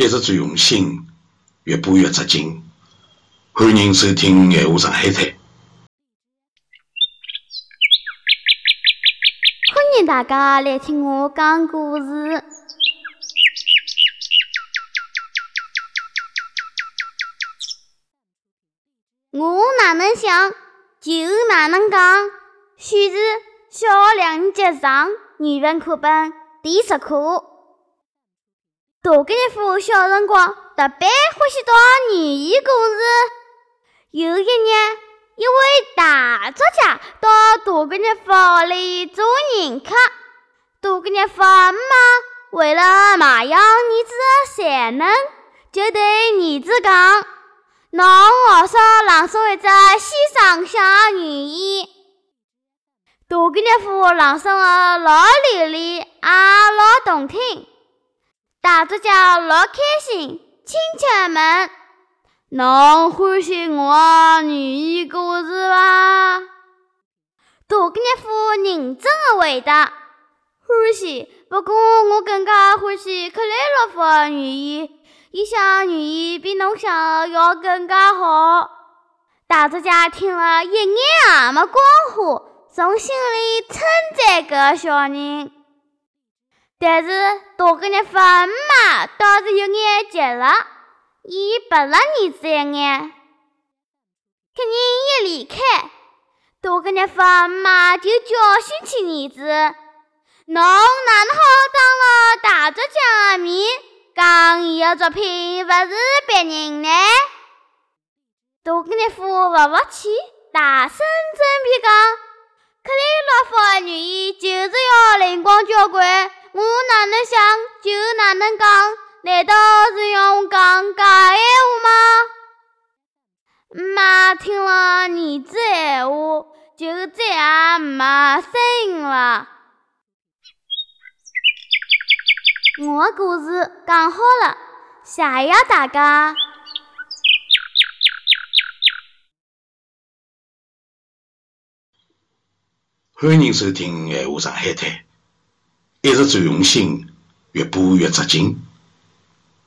一直最用心，越播越扎劲。欢迎收听《闲话上海滩》。欢迎大家来听我讲故事。我哪能想，就哪能讲。选自小学两年级上语文课本第十课。大个日夫小辰光特别欢喜读寓言故事。有一日，一位大作家到大个日夫屋里做迎客。大个日夫妈为了培养儿子的才能，就对儿子讲：“侬学说朗诵一只先生写的寓言。”大个日夫朗诵的老流利，也老动听。大作家老开心，亲切问：“侬欢喜我寓言故事伐？”大个日夫认真的回答：“欢喜，不过我更加欢喜克莱洛夫的寓言，伊想寓言比侬想的要更加好。”大作家听了一眼也没光火，从心里称赞搿小人。但是大个日夫妈倒是有眼急了，伊白了儿子一眼。客人一离开，大个日夫妈就教训起儿子：“侬哪能好当了大作家的面，讲伊的作品勿是别人呢？”大个日夫勿服气，大声争辩讲：“哪能讲，难道是要我讲假闲话吗？妈听了儿子闲话，就再也没声音了。我的故事讲好了，谢谢大家。欢迎收听《闲话上海滩》。一直最用心，越补越扎劲。